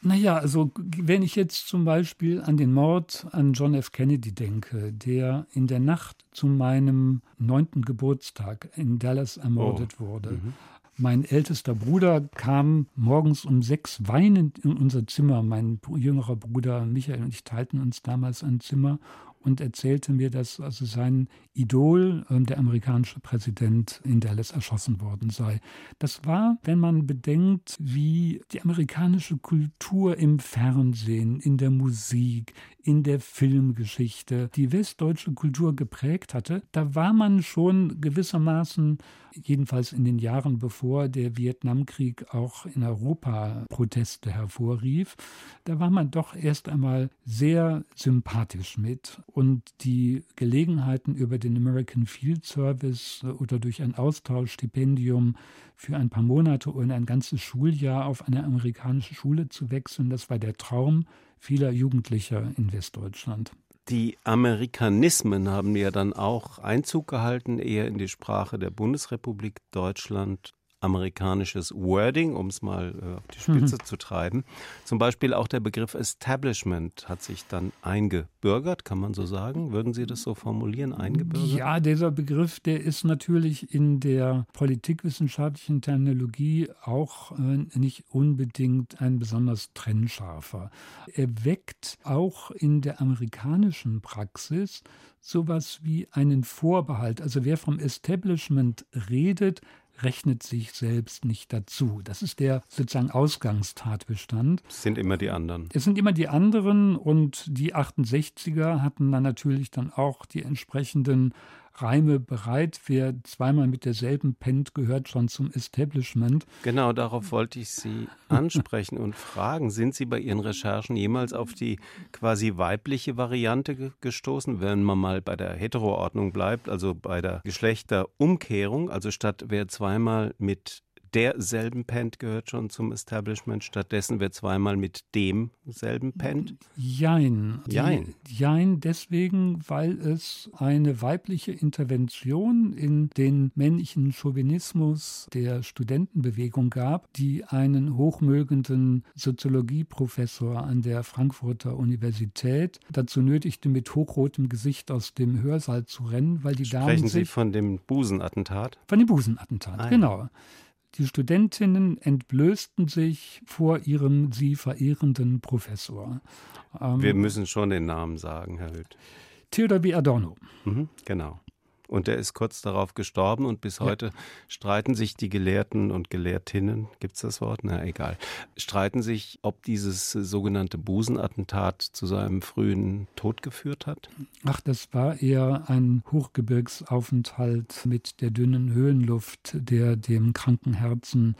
Naja, also wenn ich jetzt zum Beispiel an den Mord an John F. Kennedy denke, der in der Nacht zu meinem neunten Geburtstag in Dallas ermordet oh. wurde. Mhm. Mein ältester Bruder kam morgens um sechs weinend in unser Zimmer. Mein jüngerer Bruder Michael und ich teilten uns damals ein Zimmer und erzählte mir, dass also sein Idol, äh, der amerikanische Präsident, in Dallas erschossen worden sei. Das war, wenn man bedenkt, wie die amerikanische Kultur im Fernsehen, in der Musik, in der Filmgeschichte die westdeutsche Kultur geprägt hatte, da war man schon gewissermaßen, jedenfalls in den Jahren bevor der Vietnamkrieg auch in Europa Proteste hervorrief, da war man doch erst einmal sehr sympathisch mit. Und die Gelegenheiten über den American Field Service oder durch ein Austauschstipendium für ein paar Monate oder ein ganzes Schuljahr auf eine amerikanische Schule zu wechseln, das war der Traum vieler Jugendlicher in Westdeutschland. Die Amerikanismen haben ja dann auch Einzug gehalten, eher in die Sprache der Bundesrepublik Deutschland amerikanisches Wording, um es mal äh, auf die Spitze mhm. zu treiben. Zum Beispiel auch der Begriff Establishment hat sich dann eingebürgert, kann man so sagen. Würden Sie das so formulieren, eingebürgert? Ja, dieser Begriff, der ist natürlich in der politikwissenschaftlichen Terminologie auch äh, nicht unbedingt ein besonders trennscharfer. Er weckt auch in der amerikanischen Praxis sowas wie einen Vorbehalt. Also wer vom Establishment redet, rechnet sich selbst nicht dazu. Das ist der sozusagen Ausgangstatbestand. Es sind immer die anderen. Es sind immer die anderen und die 68er hatten dann natürlich dann auch die entsprechenden Reime bereit. Wer zweimal mit derselben pennt, gehört schon zum Establishment. Genau, darauf wollte ich Sie ansprechen und fragen. Sind Sie bei Ihren Recherchen jemals auf die quasi weibliche Variante gestoßen, wenn man mal bei der Heteroordnung bleibt, also bei der Geschlechterumkehrung, also statt wer zweimal mit derselben pennt gehört schon zum Establishment. Stattdessen wird zweimal mit demselben pennt. Jein. Jein. Jein deswegen, weil es eine weibliche Intervention in den männlichen Chauvinismus der Studentenbewegung gab, die einen hochmögenden Soziologieprofessor an der Frankfurter Universität dazu nötigte, mit hochrotem Gesicht aus dem Hörsaal zu rennen, weil die Sprechen Damen. Sprechen Sie von dem Busenattentat? Von dem Busenattentat, ah, genau. Die Studentinnen entblößten sich vor ihrem sie verehrenden Professor. Ähm, Wir müssen schon den Namen sagen, Herr Hüth. Theodor B. Adorno. Mhm, genau. Und er ist kurz darauf gestorben und bis heute streiten sich die Gelehrten und Gelehrtinnen, gibt es das Wort? Na egal, streiten sich, ob dieses sogenannte Busenattentat zu seinem frühen Tod geführt hat? Ach, das war eher ein Hochgebirgsaufenthalt mit der dünnen Höhenluft, der dem kranken Herzen,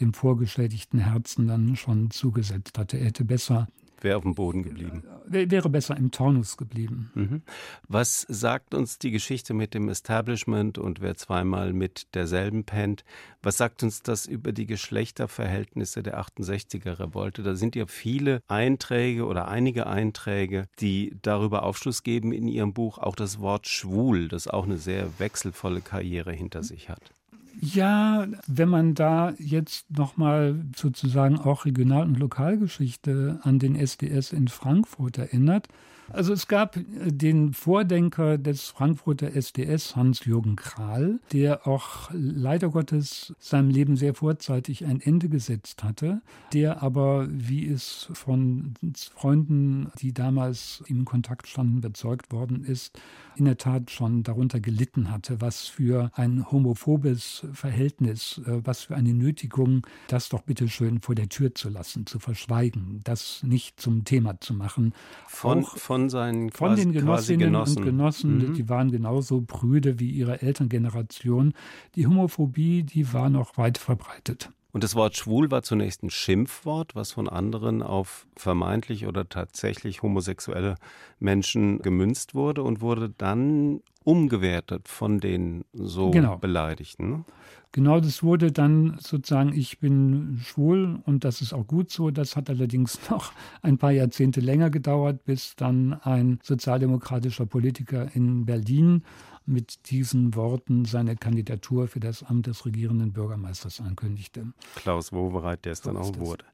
dem vorgeschädigten Herzen dann schon zugesetzt hatte. Er hätte besser Wäre auf dem Boden geblieben. Wäre besser im Taunus geblieben. Mhm. Was sagt uns die Geschichte mit dem Establishment und wer zweimal mit derselben pennt? Was sagt uns das über die Geschlechterverhältnisse der 68er Revolte? Da sind ja viele Einträge oder einige Einträge, die darüber Aufschluss geben in Ihrem Buch. Auch das Wort schwul, das auch eine sehr wechselvolle Karriere hinter sich hat. Ja, wenn man da jetzt nochmal sozusagen auch Regional- und Lokalgeschichte an den SDS in Frankfurt erinnert, also es gab äh, den Vordenker des Frankfurter SDS, Hans-Jürgen Kral, der auch leider Gottes seinem Leben sehr vorzeitig ein Ende gesetzt hatte, der aber, wie es von Freunden, die damals in Kontakt standen, bezeugt worden ist, in der Tat schon darunter gelitten hatte, was für ein homophobes Verhältnis, äh, was für eine Nötigung, das doch bitte schön vor der Tür zu lassen, zu verschweigen, das nicht zum Thema zu machen. Von, von von seinen Von den Genossinnen Genossen. und Genossen, mhm. die waren genauso prüde wie ihre Elterngeneration. Die Homophobie, die war noch weit verbreitet. Und das Wort schwul war zunächst ein Schimpfwort, was von anderen auf vermeintlich oder tatsächlich homosexuelle Menschen gemünzt wurde und wurde dann umgewertet von den so genau. Beleidigten. Genau, das wurde dann sozusagen, ich bin schwul und das ist auch gut so. Das hat allerdings noch ein paar Jahrzehnte länger gedauert, bis dann ein sozialdemokratischer Politiker in Berlin mit diesen Worten seine Kandidatur für das Amt des regierenden Bürgermeisters ankündigte. Klaus Wowereit, der es so dann auch wurde.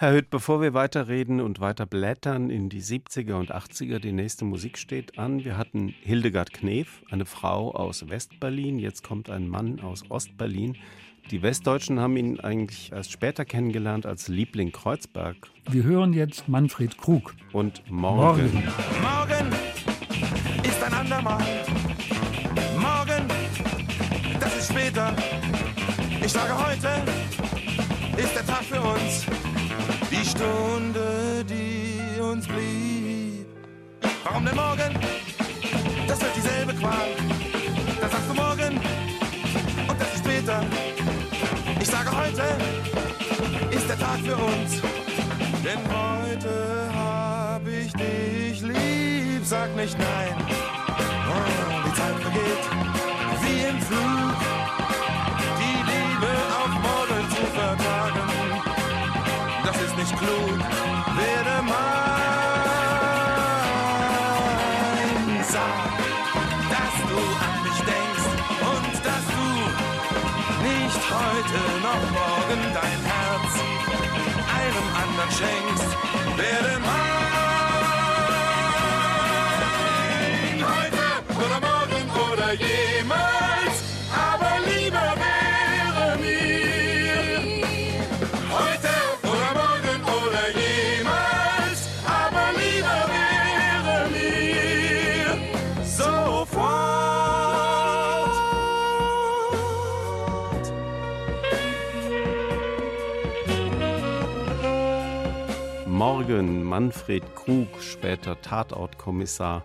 Herr Hütt, bevor wir weiterreden und weiter blättern in die 70er und 80er, die nächste Musik steht an. Wir hatten Hildegard Knef, eine Frau aus Westberlin. Jetzt kommt ein Mann aus Ostberlin. Die Westdeutschen haben ihn eigentlich erst später kennengelernt als Liebling Kreuzberg. Wir hören jetzt Manfred Krug. Und morgen. Morgen, morgen ist ein andermal. Morgen, das ist später. Ich sage heute ist der Tag für uns die Stunde, die uns blieb. Warum denn morgen? Das wird dieselbe Qual. Da sagst du morgen und das ist später. Ich sage heute ist der Tag für uns. Denn heute hab ich dich lieb. Sag nicht nein. Oh, die Zeit vergeht wie im Flug. Nicht klug. Werde mein, sag, dass du an mich denkst und dass du nicht heute noch morgen dein Herz einem anderen schenkst. Werde mein, heute oder morgen oder jemals, Morgen Manfred Krug, später Tatortkommissar,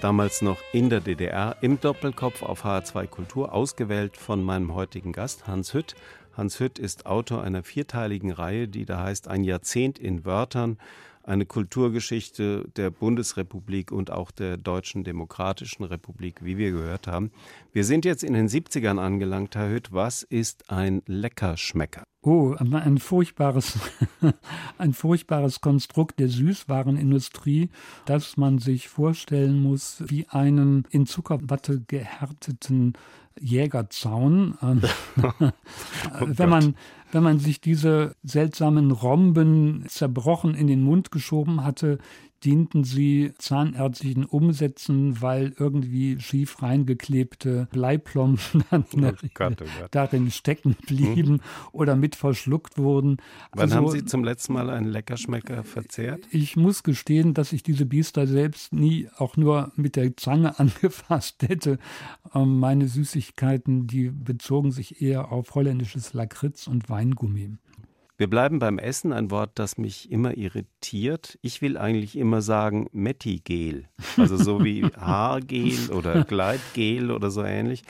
damals noch in der DDR, im Doppelkopf auf HR2 Kultur, ausgewählt von meinem heutigen Gast Hans Hütt. Hans Hütt ist Autor einer vierteiligen Reihe, die da heißt Ein Jahrzehnt in Wörtern eine Kulturgeschichte der Bundesrepublik und auch der Deutschen Demokratischen Republik, wie wir gehört haben. Wir sind jetzt in den 70ern angelangt, Herr Hütt. Was ist ein Leckerschmecker? Oh, ein furchtbares, ein furchtbares Konstrukt der Süßwarenindustrie, das man sich vorstellen muss wie einen in Zuckerwatte gehärteten Jägerzaun. Ähm, oh wenn man wenn man sich diese seltsamen Romben zerbrochen in den Mund geschoben hatte, dienten sie zahnärztlichen Umsätzen, weil irgendwie schief reingeklebte Bleiplomben dann oh Gott, oh Gott. darin stecken blieben hm. oder mit verschluckt wurden. Wann also, haben Sie zum letzten Mal einen Leckerschmecker verzehrt? Ich muss gestehen, dass ich diese Biester selbst nie auch nur mit der Zange angefasst hätte. Ähm, meine Süßigkeiten, die bezogen sich eher auf holländisches Lakritz und Weingummi. Wir bleiben beim Essen, ein Wort, das mich immer irritiert. Ich will eigentlich immer sagen Mettigel, also so wie Haargel oder Gleitgel oder so ähnlich.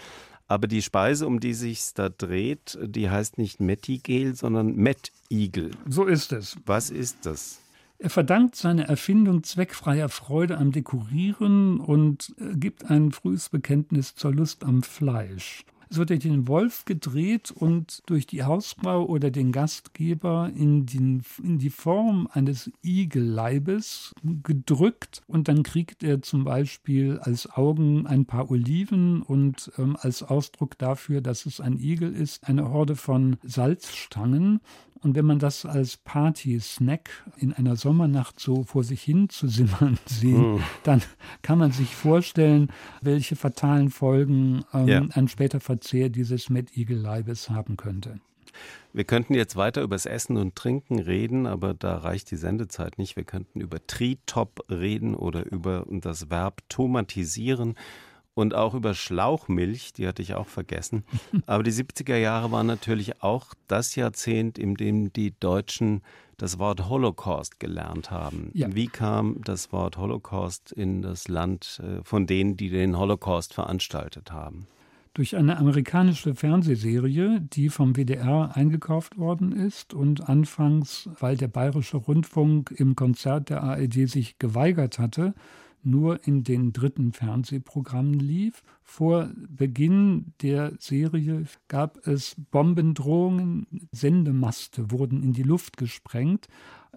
Aber die Speise, um die sich da dreht, die heißt nicht Mettigel, sondern Mettigel. So ist es. Was ist das? Er verdankt seine Erfindung zweckfreier Freude am Dekorieren und äh, gibt ein frühes Bekenntnis zur Lust am Fleisch. Es wird durch den Wolf gedreht und durch die Hausfrau oder den Gastgeber in, den, in die Form eines Igelleibes gedrückt und dann kriegt er zum Beispiel als Augen ein paar Oliven und ähm, als Ausdruck dafür, dass es ein Igel ist, eine Horde von Salzstangen und wenn man das als Party-Snack in einer Sommernacht so vor sich hin zu simmern sieht, mm. dann kann man sich vorstellen, welche fatalen Folgen ähm, ja. ein später Verzehr dieses Mettigel-Leibes haben könnte. Wir könnten jetzt weiter über das Essen und Trinken reden, aber da reicht die Sendezeit nicht. Wir könnten über Tritop reden oder über das Verb tomatisieren und auch über Schlauchmilch, die hatte ich auch vergessen. Aber die 70er Jahre waren natürlich auch das Jahrzehnt, in dem die Deutschen das Wort Holocaust gelernt haben. Ja. Wie kam das Wort Holocaust in das Land äh, von denen, die den Holocaust veranstaltet haben? Durch eine amerikanische Fernsehserie, die vom WDR eingekauft worden ist und anfangs, weil der Bayerische Rundfunk im Konzert der ARD sich geweigert hatte, nur in den dritten Fernsehprogrammen lief. Vor Beginn der Serie gab es Bombendrohungen, Sendemaste wurden in die Luft gesprengt.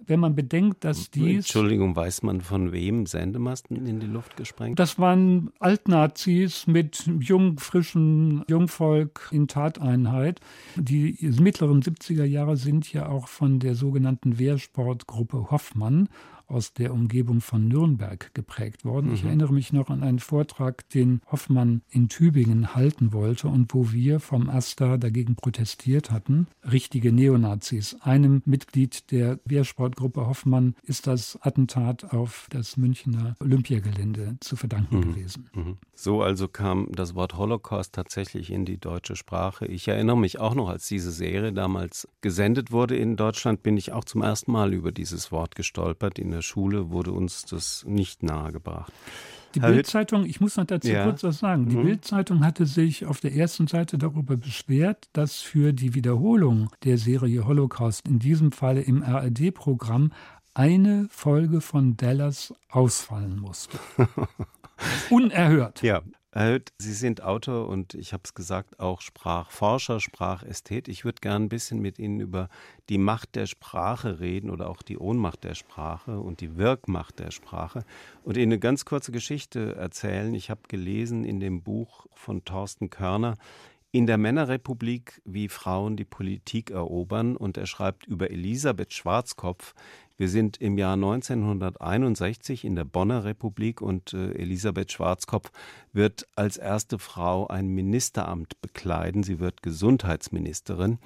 Wenn man bedenkt, dass dies. Entschuldigung, weiß man von wem Sendemasten in die Luft gesprengt? Das waren Altnazis mit jung, frischem Jungvolk in Tateinheit. Die mittleren 70er Jahre sind ja auch von der sogenannten Wehrsportgruppe Hoffmann aus der Umgebung von Nürnberg geprägt worden. Mhm. Ich erinnere mich noch an einen Vortrag, den Hoffmann in Tübingen halten wollte und wo wir vom AStA dagegen protestiert hatten. Richtige Neonazis. Einem Mitglied der Wehrsportgruppe Hoffmann ist das Attentat auf das Münchner Olympiagelände zu verdanken mhm. gewesen. Mhm. So also kam das Wort Holocaust tatsächlich in die deutsche Sprache. Ich erinnere mich auch noch, als diese Serie damals gesendet wurde in Deutschland, bin ich auch zum ersten Mal über dieses Wort gestolpert in der Schule wurde uns das nicht nahegebracht. Die Bildzeitung, ich muss noch dazu ja. kurz was sagen. Die mhm. Bildzeitung hatte sich auf der ersten Seite darüber beschwert, dass für die Wiederholung der Serie Holocaust, in diesem Falle im RRD-Programm, eine Folge von Dallas ausfallen musste. Unerhört. Ja, Sie sind Autor und ich habe es gesagt, auch Sprachforscher, Sprachästhet. Ich würde gerne ein bisschen mit Ihnen über die Macht der Sprache reden oder auch die Ohnmacht der Sprache und die Wirkmacht der Sprache und Ihnen eine ganz kurze Geschichte erzählen. Ich habe gelesen in dem Buch von Thorsten Körner, in der Männerrepublik, wie Frauen die Politik erobern. Und er schreibt über Elisabeth Schwarzkopf, wir sind im Jahr 1961 in der Bonner Republik und äh, Elisabeth Schwarzkopf wird als erste Frau ein Ministeramt bekleiden. Sie wird Gesundheitsministerin.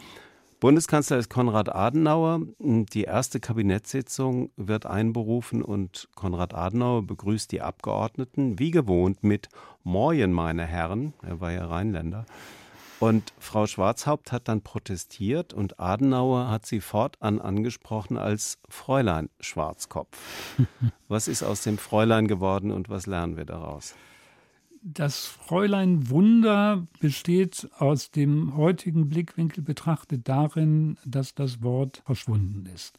Bundeskanzler ist Konrad Adenauer. Die erste Kabinettssitzung wird einberufen und Konrad Adenauer begrüßt die Abgeordneten wie gewohnt mit Moin, meine Herren. Er war ja Rheinländer. Und Frau Schwarzhaupt hat dann protestiert und Adenauer hat sie fortan angesprochen als Fräulein Schwarzkopf. was ist aus dem Fräulein geworden und was lernen wir daraus? Das Fräulein Wunder besteht aus dem heutigen Blickwinkel betrachtet darin, dass das Wort verschwunden ist.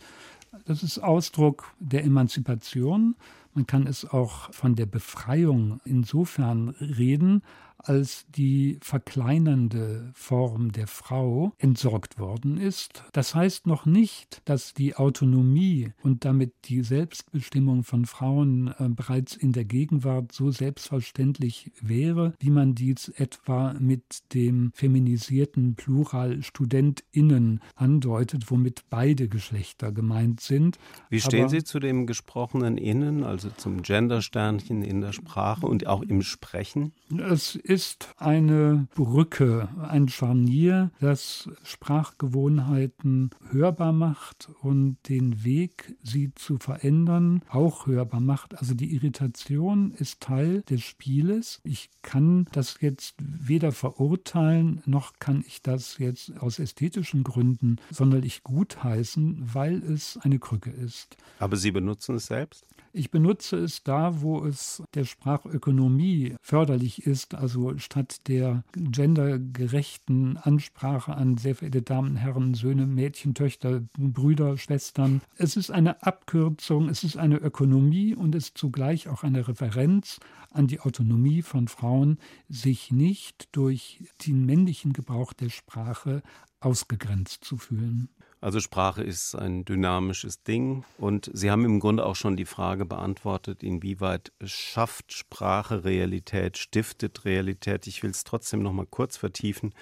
Das ist Ausdruck der Emanzipation. Man kann es auch von der Befreiung insofern reden, als die verkleinernde Form der Frau entsorgt worden ist. Das heißt noch nicht, dass die Autonomie und damit die Selbstbestimmung von Frauen äh, bereits in der Gegenwart so selbstverständlich wäre, wie man dies etwa mit dem feminisierten Plural StudentInnen andeutet, womit beide Geschlechter gemeint sind. Wie stehen Aber Sie zu dem gesprochenen Innen, also zum Gendersternchen in der Sprache und auch im Sprechen? Es ist eine Brücke, ein Scharnier, das Sprachgewohnheiten hörbar macht und den Weg, sie zu verändern, auch hörbar macht. Also die Irritation ist Teil des Spieles. Ich kann das jetzt weder verurteilen, noch kann ich das jetzt aus ästhetischen Gründen sonderlich gutheißen, weil es eine Krücke ist. Aber Sie benutzen es selbst? Ich benutze es da, wo es der Sprachökonomie förderlich ist, also Also statt der gendergerechten Ansprache an sehr verehrte Damen, Herren, Söhne, Mädchen, Töchter, Brüder, Schwestern. Es ist eine Abkürzung, es ist eine Ökonomie und es ist zugleich auch eine Referenz an die Autonomie von Frauen, sich nicht durch den männlichen Gebrauch der Sprache ausgegrenzt zu fühlen. Also Sprache ist ein dynamisches Ding und Sie haben im Grunde auch schon die Frage beantwortet, inwieweit schafft Sprache Realität, stiftet Realität. Ich will es trotzdem noch mal kurz vertiefen.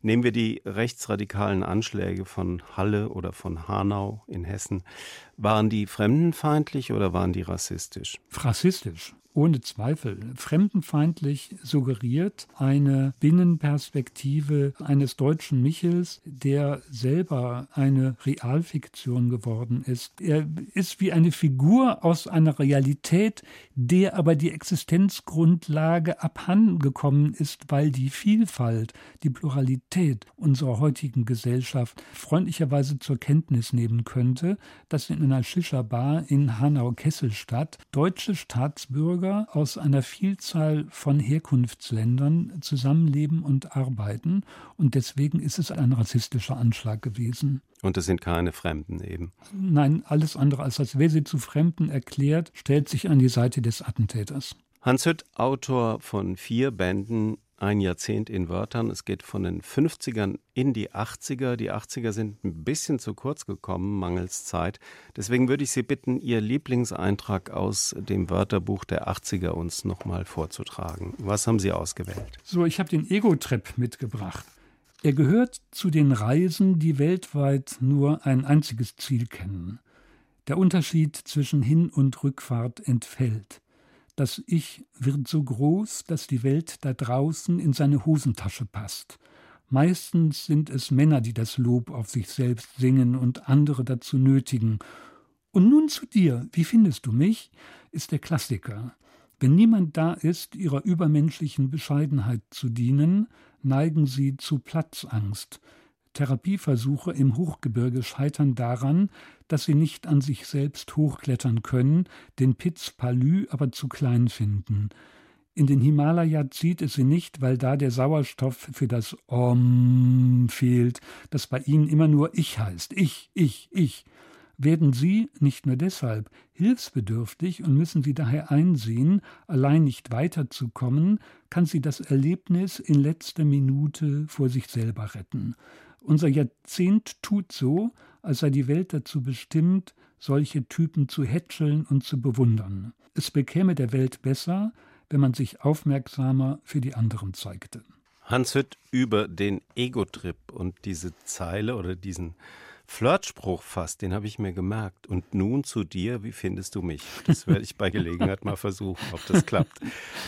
Nehmen wir die rechtsradikalen Anschläge von Halle oder von Hanau in Hessen. Waren die fremdenfeindlich oder waren die rassistisch? Rassistisch ohne Zweifel fremdenfeindlich suggeriert eine Binnenperspektive eines deutschen Michels, der selber eine Realfiktion geworden ist. Er ist wie eine Figur aus einer Realität, der aber die Existenzgrundlage abhandengekommen ist, weil die Vielfalt, die Pluralität unserer heutigen Gesellschaft freundlicherweise zur Kenntnis nehmen könnte, dass in einer Shisha-Bar in Hanau-Kesselstadt deutsche Staatsbürger Bürger aus einer Vielzahl von Herkunftsländern zusammenleben und arbeiten. Und deswegen ist es ein rassistischer Anschlag gewesen. Und es sind keine Fremden eben. Nein, alles andere als das. Wer sie zu Fremden erklärt, stellt sich an die Seite des Attentäters. Hans Hütt, Autor von vier Bänden ein Jahrzehnt in Wörtern. Es geht von den 50ern in die 80er. Die 80er sind ein bisschen zu kurz gekommen, mangels Zeit. Deswegen würde ich Sie bitten, Ihr Lieblingseintrag aus dem Wörterbuch der 80er uns nochmal vorzutragen. Was haben Sie ausgewählt? So, ich habe den Ego-Trip mitgebracht. Er gehört zu den Reisen, die weltweit nur ein einziges Ziel kennen. Der Unterschied zwischen Hin- und Rückfahrt entfällt. Das Ich wird so groß, dass die Welt da draußen in seine Hosentasche passt. Meistens sind es Männer, die das Lob auf sich selbst singen und andere dazu nötigen. Und nun zu dir, wie findest du mich? ist der Klassiker. Wenn niemand da ist, ihrer übermenschlichen Bescheidenheit zu dienen, neigen sie zu Platzangst, Therapieversuche im Hochgebirge scheitern daran, dass sie nicht an sich selbst hochklettern können, den Piz Palü aber zu klein finden. In den Himalaya zieht es sie nicht, weil da der Sauerstoff für das Om fehlt, das bei ihnen immer nur Ich heißt. Ich, ich, ich. Werden sie, nicht nur deshalb, hilfsbedürftig und müssen sie daher einsehen, allein nicht weiterzukommen, kann sie das Erlebnis in letzter Minute vor sich selber retten. Unser Jahrzehnt tut so, als sei die Welt dazu bestimmt, solche Typen zu hätscheln und zu bewundern. Es bekäme der Welt besser, wenn man sich aufmerksamer für die anderen zeigte. Hans Hütt über den Ego-Trip und diese Zeile oder diesen Flirtspruch fast, den habe ich mir gemerkt. Und nun zu dir, wie findest du mich? Das werde ich bei Gelegenheit mal versuchen, ob das klappt.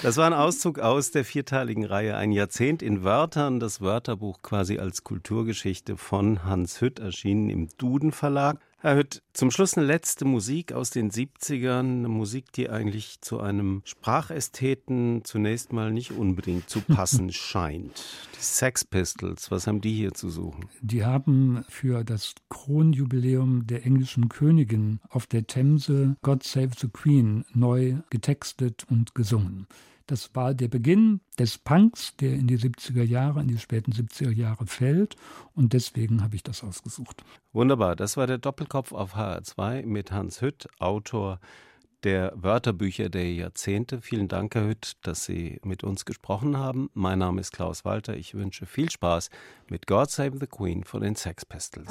Das war ein Auszug aus der vierteiligen Reihe Ein Jahrzehnt in Wörtern, das Wörterbuch quasi als Kulturgeschichte von Hans Hütt, erschienen im Duden Verlag. Herr Hütt, zum Schluss eine letzte Musik aus den 70ern, eine Musik, die eigentlich zu einem Sprachästheten zunächst mal nicht unbedingt zu passen scheint. Die Sex Pistols, was haben die hier zu suchen? Die haben für das Kronjubiläum der englischen Königin auf der Themse God Save the Queen neu getextet und gesungen. Das war der Beginn des Punks, der in die 70er Jahre, in die späten 70er Jahre fällt. Und deswegen habe ich das ausgesucht. Wunderbar. Das war der Doppelkopf auf HR2 mit Hans Hütt, Autor der Wörterbücher der Jahrzehnte. Vielen Dank, Herr Hütt, dass Sie mit uns gesprochen haben. Mein Name ist Klaus Walter. Ich wünsche viel Spaß mit God Save the Queen von den Sex Pistols.